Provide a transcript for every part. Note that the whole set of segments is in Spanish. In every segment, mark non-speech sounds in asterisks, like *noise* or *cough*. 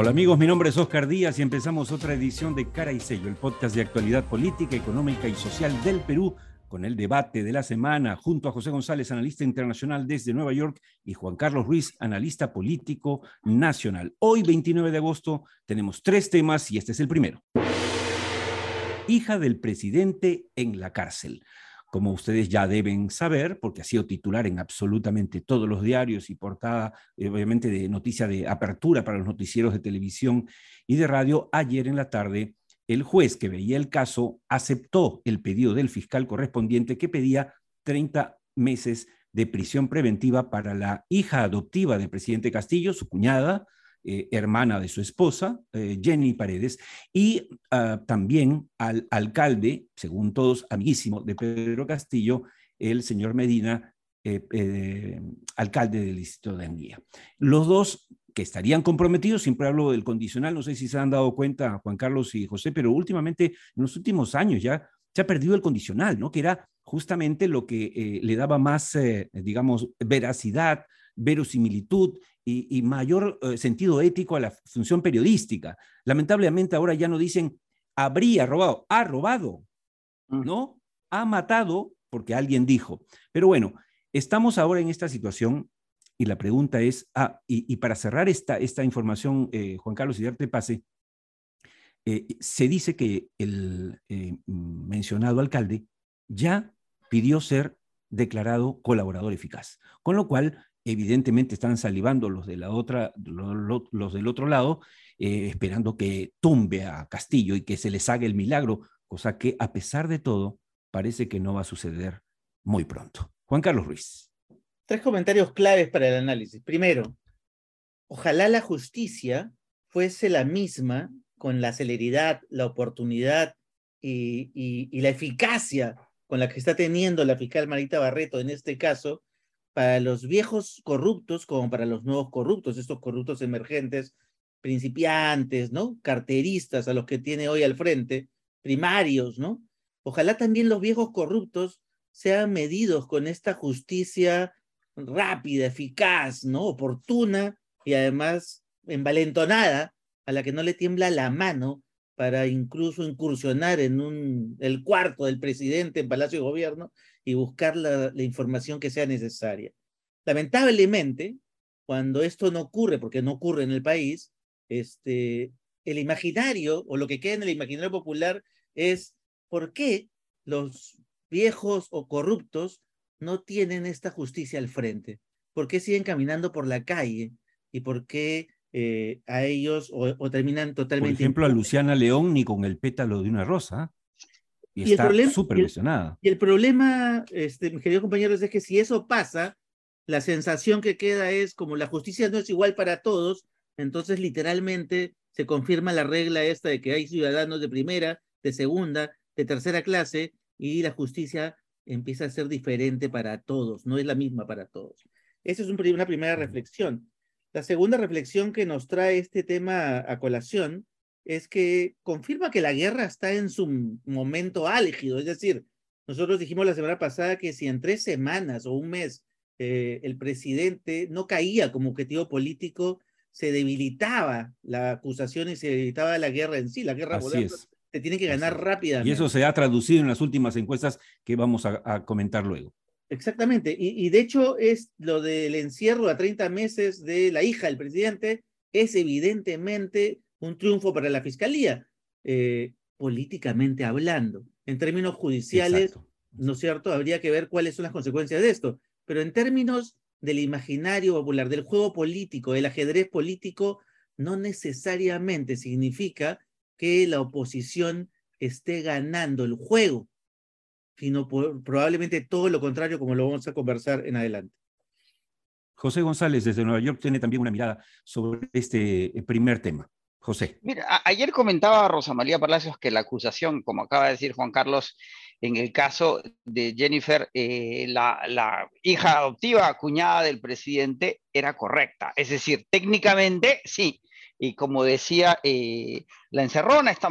Hola amigos, mi nombre es Oscar Díaz y empezamos otra edición de Cara y Sello, el podcast de actualidad política, económica y social del Perú, con el debate de la semana, junto a José González, analista internacional desde Nueva York, y Juan Carlos Ruiz, analista político nacional. Hoy, 29 de agosto, tenemos tres temas y este es el primero. Hija del presidente en la cárcel como ustedes ya deben saber, porque ha sido titular en absolutamente todos los diarios y portada, eh, obviamente, de noticia de apertura para los noticieros de televisión y de radio, ayer en la tarde, el juez que veía el caso aceptó el pedido del fiscal correspondiente que pedía 30 meses de prisión preventiva para la hija adoptiva del presidente Castillo, su cuñada, eh, hermana de su esposa, eh, Jenny Paredes, y ah, también al alcalde, según todos, amiguísimo de Pedro Castillo, el señor Medina, eh, alcalde del distrito de Anguía. Los dos que estarían comprometidos, siempre hablo del condicional, no sé si se han dado cuenta Juan Carlos y José, pero últimamente, en los últimos años ya se ha perdido el condicional, ¿no? Que era justamente lo que le daba más, digamos, veracidad, verosimilitud y, mayor eh, sentido ético a la función periodística. Lamentablemente ahora ya no dicen habría robado, ha robado, mm. ¿no? Ha matado porque alguien dijo. Pero bueno, estamos ahora en esta situación y la pregunta es, ah, y, para cerrar esta, esta información, eh, Juan Carlos, y darte pase, eh, se dice que el mencionado alcalde ya pidió ser declarado colaborador eficaz, con lo cual evidentemente están salivando los, de la otra, los, del otro lado, eh, esperando que tumbe a Castillo y que se les haga el milagro, cosa que a pesar de todo parece que no va a suceder muy pronto. Juan Carlos Ruiz. Tres comentarios claves para el análisis. Primero, ojalá la justicia fuese la misma con la celeridad, la oportunidad y, y la eficacia con la que está teniendo la fiscal Marita Barreto en este caso, para los viejos corruptos como para los nuevos corruptos, estos corruptos emergentes, principiantes, ¿no? Carteristas a los que tiene hoy al frente, primarios, ¿no? Ojalá también los viejos corruptos sean medidos con esta justicia rápida, eficaz, ¿no? Oportuna y además envalentonada, a la que no le tiembla la mano para incluso incursionar en un, el cuarto del presidente en Palacio de Gobierno y buscar la, información que sea necesaria. Lamentablemente, cuando esto no ocurre, porque no ocurre en el país, este, el imaginario o lo que queda en el imaginario popular es por qué los viejos o corruptos no tienen esta justicia al frente, por qué siguen caminando por la calle y por qué eh, a ellos o, terminan totalmente. Por ejemplo, a Luciana León ni con el pétalo de una rosa. Y, está súper lesionada. Y el problema, este, mis queridos compañeros, es que si eso pasa, la sensación que queda es como la justicia no es igual para todos, entonces literalmente se confirma la regla esta de que hay ciudadanos de primera, de segunda, de tercera clase y la justicia empieza a ser diferente para todos, no es la misma para todos. Esa es una primera reflexión. La segunda reflexión que nos trae este tema a colación es que confirma que la guerra está en su momento álgido. Es decir, nosotros dijimos la semana pasada que si en tres semanas o un mes eh, el presidente no caía como objetivo político, se debilitaba la acusación y se debilitaba la guerra en sí. La guerra Así se tiene que ganar rápidamente. Y eso se ha traducido en las últimas encuestas que vamos a comentar luego. Exactamente. Y, de hecho es lo del encierro a 30 meses de la hija del presidente, es evidentemente un triunfo para la fiscalía, eh, políticamente hablando. En términos judiciales, ¿no es cierto? Habría que ver cuáles son las consecuencias de esto. Pero en términos del imaginario popular, del juego político, del ajedrez político, no necesariamente significa que la oposición esté ganando el juego sino probablemente todo lo contrario, como lo vamos a conversar en adelante. José González, desde Nueva York, tiene también una mirada sobre este eh, primer tema. José. Mira, ayer comentaba Rosa María Palacios que la acusación, como acaba de decir Juan Carlos, en el caso de Jennifer, eh, la, hija adoptiva, cuñada del presidente, era correcta. Es decir, técnicamente sí. Y como decía eh, la encerrona esta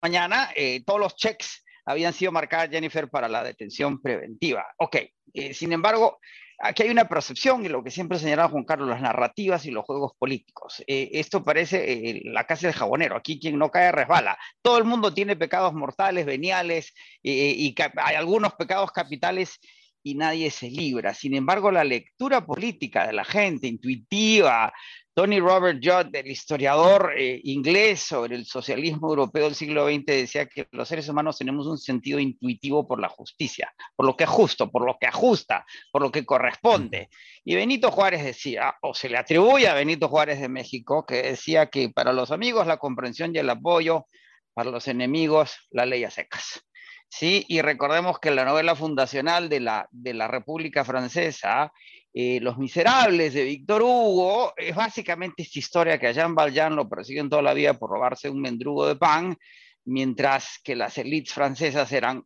mañana, todos los checks habían sido marcadas Jennifer para la detención preventiva. Ok, eh, sin embargo, aquí hay una percepción y lo que siempre señalaba Juan Carlos, las narrativas y los juegos políticos. Eh, esto parece eh, la casa del jabonero, aquí quien no cae resbala. Todo el mundo tiene pecados mortales, veniales, eh, y hay algunos pecados capitales y nadie se libra. Sin embargo, la lectura política de la gente, intuitiva, Tony Robert Judd, el historiador eh, inglés sobre el socialismo europeo del siglo XX, decía que los seres humanos tenemos un sentido intuitivo por la justicia, por lo que es justo, por lo que ajusta, por lo que corresponde. Y Benito Juárez decía, o se le atribuye a Benito Juárez de México, que decía que para los amigos la comprensión y el apoyo, para los enemigos la ley a secas. ¿Sí? Y recordemos que la novela fundacional de la, de la República Francesa eh, Los Miserables de Víctor Hugo, es básicamente esta historia que a Jean Valjean lo persiguen toda la vida por robarse un mendrugo de pan, mientras que las élites francesas eran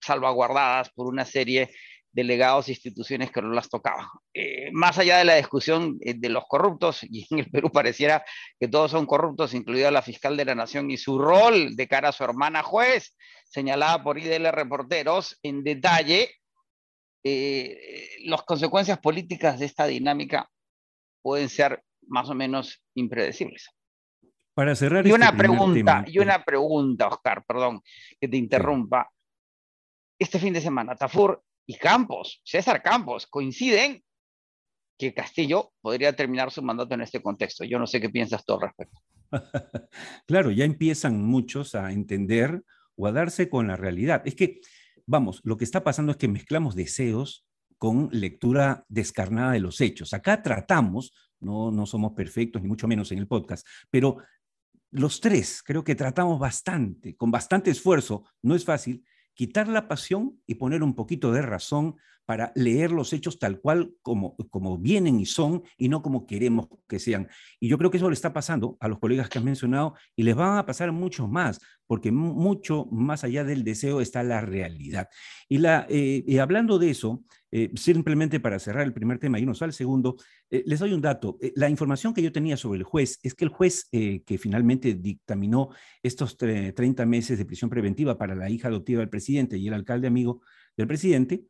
salvaguardadas por una serie de legados e instituciones que no las tocaban. Eh, más allá de la discusión eh, de los corruptos, y en el Perú pareciera que todos son corruptos, incluida la fiscal de la Nación y su rol de cara a su hermana juez, señalada por IDL Reporteros en detalle, eh, las consecuencias políticas de esta dinámica pueden ser más o menos impredecibles. Para cerrar y este una pregunta, y una pregunta, Oscar, perdón que te interrumpa. Este fin de semana, Tafur y Campos, César Campos, coinciden que Castillo podría terminar su mandato en este contexto. Yo no sé qué piensas tú al respecto. *laughs* claro, ya empiezan muchos a entender o a darse con la realidad. Es que vamos, lo que está pasando es que mezclamos deseos con lectura descarnada de los hechos. Acá tratamos, no, no somos perfectos, ni mucho menos en el podcast, pero los tres creo que tratamos bastante, con bastante esfuerzo, no es fácil, quitar la pasión y poner un poquito de razón para leer los hechos tal cual como, como vienen y son y no como queremos que sean. Y yo creo que eso le está pasando a los colegas que has mencionado y les van a pasar mucho más, porque mucho más allá del deseo está la realidad. Y, la, eh, hablando de eso, eh, simplemente para cerrar el primer tema y nos al segundo, eh, les doy un dato. la información que yo tenía sobre el juez es que el juez que finalmente dictaminó estos 30 meses de prisión preventiva para la hija adoptiva del presidente y el alcalde amigo del presidente,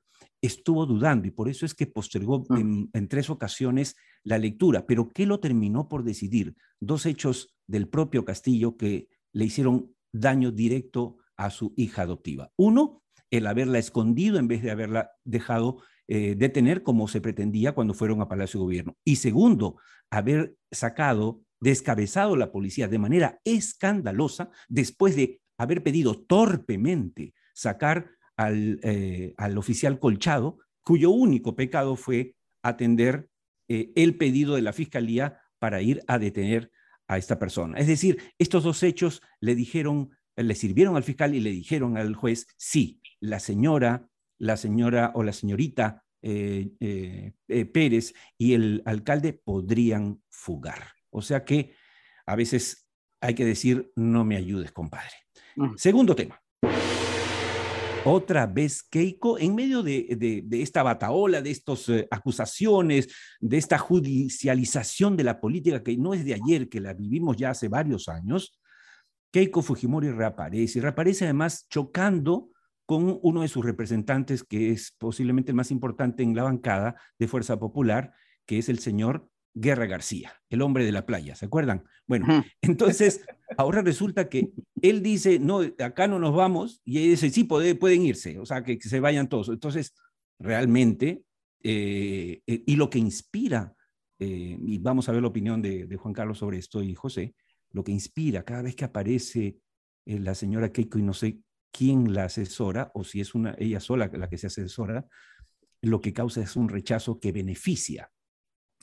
estuvo dudando y por eso es que postergó ah. en, tres ocasiones la lectura. Pero ¿qué lo terminó por decidir? Dos hechos del propio Castillo que le hicieron daño directo a su hija adoptiva. Uno, el haberla escondido en vez de haberla dejado eh, detener como se pretendía cuando fueron a Palacio de Gobierno. Y segundo, haber sacado, descabezado la policía de manera escandalosa después de haber pedido torpemente sacar eh, al, oficial Colchado, cuyo único pecado fue atender eh, el pedido de la fiscalía para ir a detener a esta persona. Es decir, estos dos hechos le dijeron, le sirvieron al fiscal y le dijeron al juez, sí, la señora, la señora o la señorita eh, Pérez y el alcalde podrían fugar. O sea que a veces hay que decir, no me ayudes, compadre. Segundo tema otra vez Keiko en medio de, esta bataola, de estas eh, acusaciones, de esta judicialización de la política que no es de ayer, que la vivimos ya hace varios años. Keiko Fujimori reaparece y reaparece además chocando con uno de sus representantes que es posiblemente el más importante en la bancada de Fuerza Popular, que es el señor Guerra García, el hombre de la playa, ¿se acuerdan? Bueno, *laughs* entonces ahora resulta que él dice, no, acá no nos vamos, y ella dice, sí, pueden irse, o sea, que, se vayan todos. Entonces, realmente, eh, eh, y lo que inspira, eh, y vamos a ver la opinión de, Juan Carlos sobre esto y José, lo que inspira cada vez que aparece la señora Keiko y no sé quién la asesora, o si es una, ella sola la que se asesora, lo que causa es un rechazo que beneficia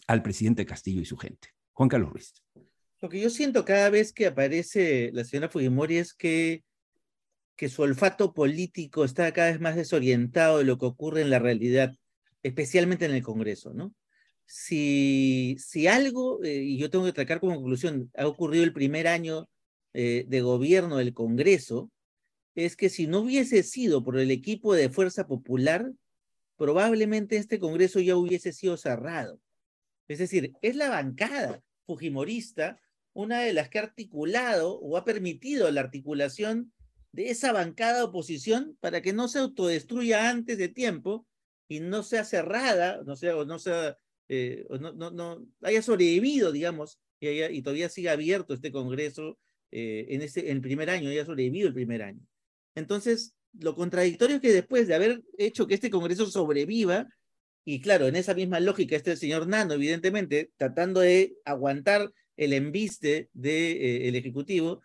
al presidente Castillo y su gente. Juan Carlos Ruiz. Lo que yo siento cada vez que aparece la señora Fujimori es que, su olfato político está cada vez más desorientado de lo que ocurre en la realidad, especialmente en el Congreso, ¿no? Si, algo, eh, y yo tengo que tratar como conclusión, ha ocurrido el primer año eh, de gobierno del Congreso, es que si no hubiese sido por el equipo de Fuerza Popular, probablemente este Congreso ya hubiese sido cerrado. Es decir, es la bancada fujimorista una de las que ha articulado o ha permitido la articulación de esa bancada oposición para que no se autodestruya antes de tiempo y no sea cerrada, no sea, o no sea, eh, no, no, no, haya sobrevivido, digamos, y, todavía siga abierto este Congreso eh, en, ese, en el primer año, haya sobrevivido el primer año. Entonces, lo contradictorio es que después de haber hecho que este Congreso sobreviva, y claro, en esa misma lógica, este señor Nano, evidentemente, tratando de aguantar el embiste del Ejecutivo,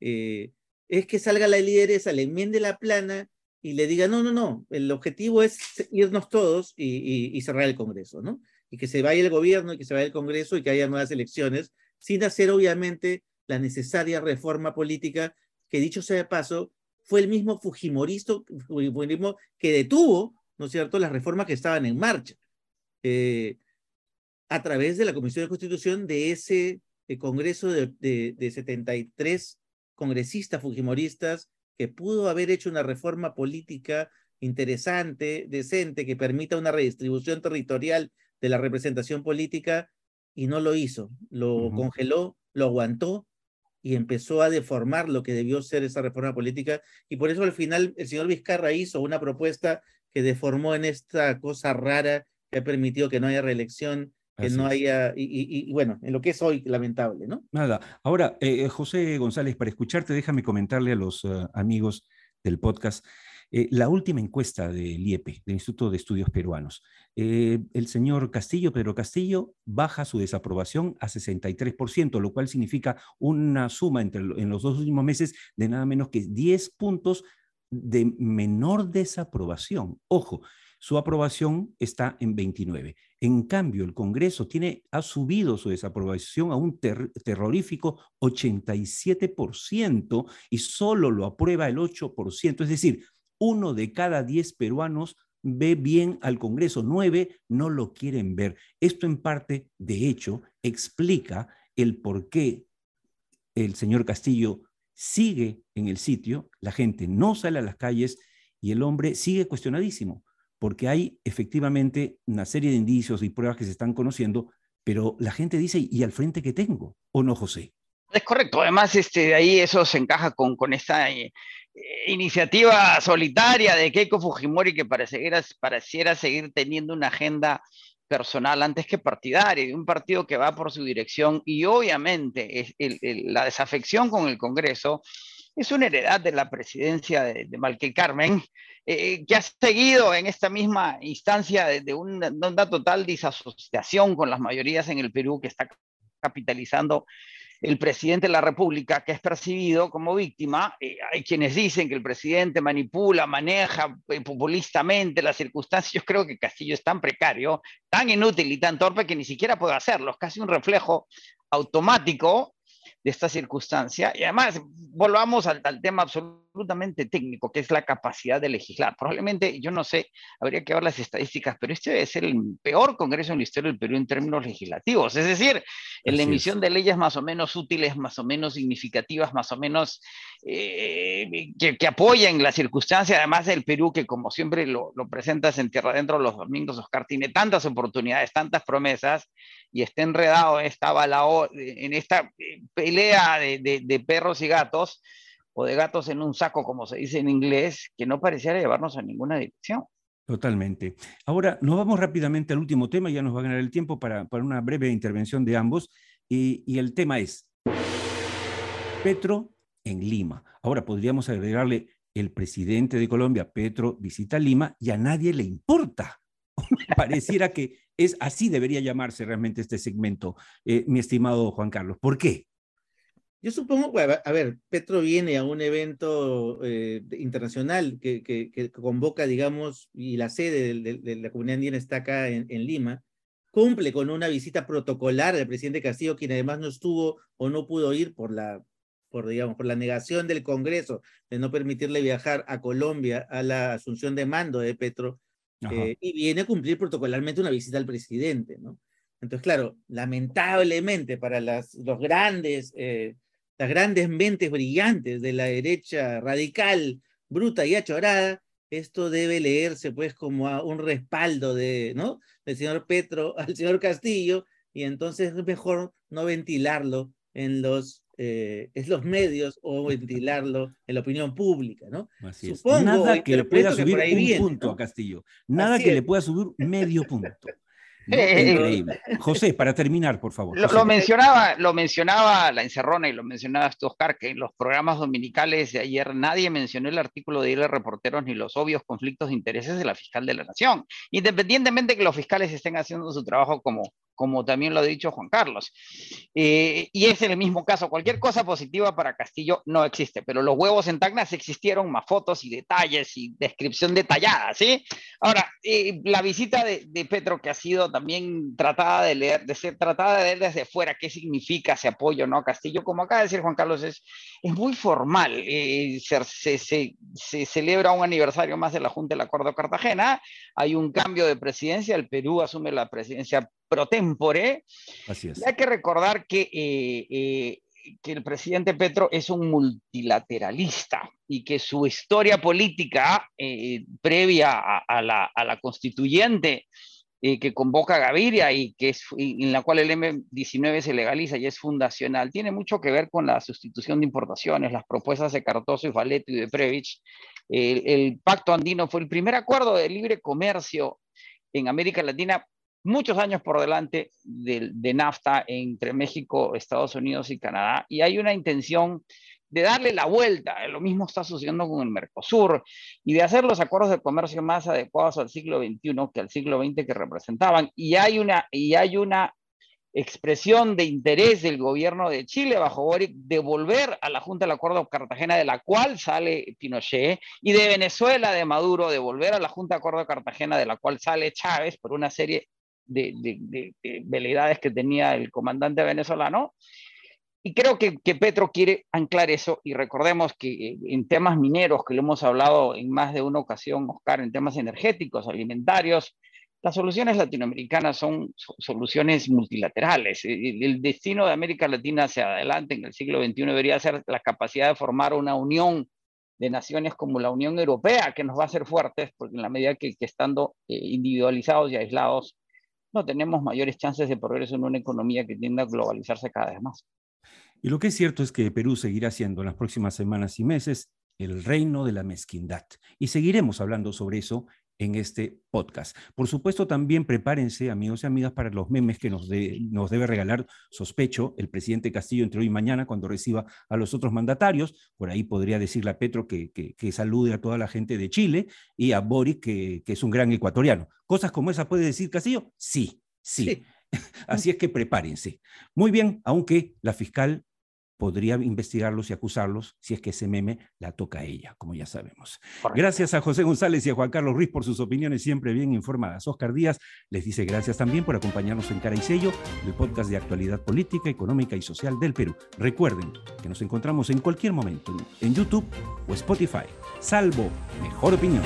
eh, es que salga la lideresa, le enmiende la plana y le diga, no, no, no, el objetivo es irnos todos y, y, cerrar el Congreso, ¿no? Y que se vaya el gobierno y que se vaya el Congreso y que haya nuevas elecciones, sin hacer obviamente la necesaria reforma política que dicho sea de paso, fue el mismo Fujimorista que detuvo, ¿no es cierto?, las reformas que estaban en marcha. Eh, a través de la Comisión de Constitución de ese eh, Congreso de, de, de 73 congresistas fujimoristas que pudo haber hecho una reforma política interesante, decente, que permita una redistribución territorial de la representación política y no lo hizo. Lo congeló, lo aguantó y empezó a deformar lo que debió ser esa reforma política. Y por eso al final el señor Vizcarra hizo una propuesta que deformó en esta cosa rara que ha permitido que no haya reelección que no haya, y, bueno, en lo que es hoy lamentable, ¿no? Nada. Ahora, eh, José González, para escucharte, déjame comentarle a los eh, amigos del podcast. Eh, la última encuesta del IEP, del Instituto de Estudios Peruanos, el señor Castillo, Pedro Castillo, baja su desaprobación a 63%, lo cual significa una suma entre, en los dos últimos meses de nada menos que 10 puntos de menor desaprobación. Ojo, su aprobación está en 29. En cambio, el Congreso tiene, ha subido su desaprobación a un terrorífico 87% y solo lo aprueba el 8%. Es decir, uno de cada 10 peruanos ve bien al Congreso, nueve no lo quieren ver. Esto en parte, de hecho, explica el por qué el señor Castillo sigue en el sitio, la gente no sale a las calles y el hombre sigue cuestionadísimo porque hay efectivamente una serie de indicios y pruebas que se están conociendo, pero la gente dice, ¿y al frente qué tengo? ¿O no, José? Es correcto, además este, ahí eso se encaja con, con esta eh, iniciativa solitaria de Keiko Fujimori que pareciera, pareciera seguir teniendo una agenda personal antes que partidaria, de un partido que va por su dirección y obviamente es la desafección con el Congreso es una heredad de la presidencia de, de Carmen, eh, que ha seguido en esta misma instancia de, una, total disasociación con las mayorías en el Perú que está capitalizando el presidente de la República, que es percibido como víctima. Eh, hay quienes dicen que el presidente manipula, maneja eh, populistamente las circunstancias. Yo creo que Castillo es tan precario, tan inútil y tan torpe que ni siquiera puede hacerlo. Es casi un reflejo automático de esta circunstancia. Y además, volvamos al, tema absolutamente técnico, que es la capacidad de legislar. Probablemente, yo no sé, habría que ver las estadísticas, pero este debe ser el peor Congreso en la historia del Perú en términos legislativos. Es decir, en la emisión de leyes más o menos útiles, más o menos significativas, más o menos eh, que, que, apoyen la circunstancia, además del Perú, que como siempre lo, lo presentas en Tierra Adentro los domingos, Oscar, tiene tantas oportunidades, tantas promesas, y está enredado en esta, en esta eh, pelea de, de, perros y gatos, o de gatos en un saco, como se dice en inglés, que no pareciera llevarnos a ninguna dirección. Totalmente. Ahora, nos vamos rápidamente al último tema, ya nos va a ganar el tiempo para, para una breve intervención de ambos, y, y el tema es Petro en Lima. Ahora podríamos agregarle el presidente de Colombia, Petro, visita Lima y a nadie le importa. *laughs* Pareciera que es así debería llamarse realmente este segmento, eh, mi estimado Juan Carlos. ¿Por qué? Yo supongo, a ver, Petro viene a un evento eh, internacional que, que, convoca, digamos, y la sede de, la comunidad andina está acá en, en, Lima, cumple con una visita protocolar del presidente Castillo, quien además no estuvo o no pudo ir por la, por, digamos, por la negación del Congreso de no permitirle viajar a Colombia a la asunción de mando de Petro eh, y viene a cumplir protocolarmente una visita al presidente, ¿no? Entonces, claro, lamentablemente para las, los grandes, eh, las grandes mentes brillantes de la derecha radical, bruta y achorada, esto debe leerse pues como a un respaldo de, ¿no? del señor Petro *laughs* al señor Castillo, y entonces es mejor no ventilarlo en los eh, es los medios o *laughs* ventilarlo en la opinión pública, ¿no? Así Nada que le pueda subir un punto a Castillo. Nada que le pueda subir medio punto. *laughs* Increíble. José, para terminar, por favor. Lo, mencionaba, lo mencionaba la encerrona y lo mencionaba tú, Oscar, que en los programas dominicales de ayer nadie mencionó el artículo de ir reporteros ni los obvios conflictos de intereses de la fiscal de la nación. Independientemente de que los fiscales estén haciendo su trabajo como, como también lo ha dicho Juan Carlos. Eh, y es el mismo caso, cualquier cosa positiva para Castillo no existe, pero los huevos en Tacna existieron, más fotos y detalles y descripción detallada, ¿sí? Ahora, eh, la visita de, Petro que ha sido también tratada de leer, de ser tratada de leer desde fuera, qué significa ese apoyo, ¿no? Castillo, como acaba de decir Juan Carlos, es, es muy formal. Eh, se, se, se, celebra un aniversario más de la Junta del Acuerdo de Cartagena, hay un cambio de presidencia, el Perú asume la presidencia pro tempore. Así es. Y hay que recordar que, eh, eh, que el presidente Petro es un multilateralista y que su historia política eh, previa a, la, a, la, constituyente que convoca a Gaviria y que es, en la cual el M19 se legaliza y es fundacional, tiene mucho que ver con la sustitución de importaciones, las propuestas de Cartoso y Valeto y de Previch. El, el Pacto Andino fue el primer acuerdo de libre comercio en América Latina muchos años por delante de, de, NAFTA entre México, Estados Unidos y Canadá, y hay una intención de darle la vuelta, lo mismo está sucediendo con el Mercosur, y de hacer los acuerdos de comercio más adecuados al siglo XXI que al siglo XX que representaban, y hay una, y hay una expresión de interés del gobierno de Chile bajo Boric de volver a la Junta del Acuerdo Cartagena de la cual sale Pinochet y de Venezuela de Maduro de volver a la Junta de Acuerdo Cartagena de la cual sale Chávez por una serie de, de, veleidades que tenía el comandante venezolano. Y creo que, que, Petro quiere anclar eso y recordemos que eh, en temas mineros, que lo hemos hablado en más de una ocasión, Oscar, en temas energéticos, alimentarios, las soluciones latinoamericanas son soluciones multilaterales. El, el, destino de América Latina hacia adelante en el siglo XXI debería ser la capacidad de formar una unión de naciones como la Unión Europea, que nos va a hacer fuertes, porque en la medida que, que estando eh, individualizados y aislados no tenemos mayores chances de progreso en una economía que tienda a globalizarse cada vez más. Y lo que es cierto es que Perú seguirá siendo en las próximas semanas y meses el reino de la mezquindad. Y seguiremos hablando sobre eso en este podcast. Por supuesto, también prepárense, amigos y amigas, para los memes que nos, nos debe regalar, sospecho, el presidente Castillo entre hoy y mañana cuando reciba a los otros mandatarios. Por ahí podría decirle a Petro que, que, salude a toda la gente de Chile y a Boris que, que, es un gran ecuatoriano. ¿Cosas como esa puede decir Castillo? sí. sí. *laughs* Así es que prepárense. Muy bien, aunque la fiscal podría investigarlos y acusarlos si es que ese meme la toca a ella, como ya sabemos. Gracias a José González y a Juan Carlos Ruiz por sus opiniones siempre bien informadas. Oscar Díaz les dice gracias también por acompañarnos en Cara y Sello, el podcast de actualidad política, económica y social del Perú. Recuerden que nos encontramos en cualquier momento en YouTube o Spotify, salvo mejor opinión.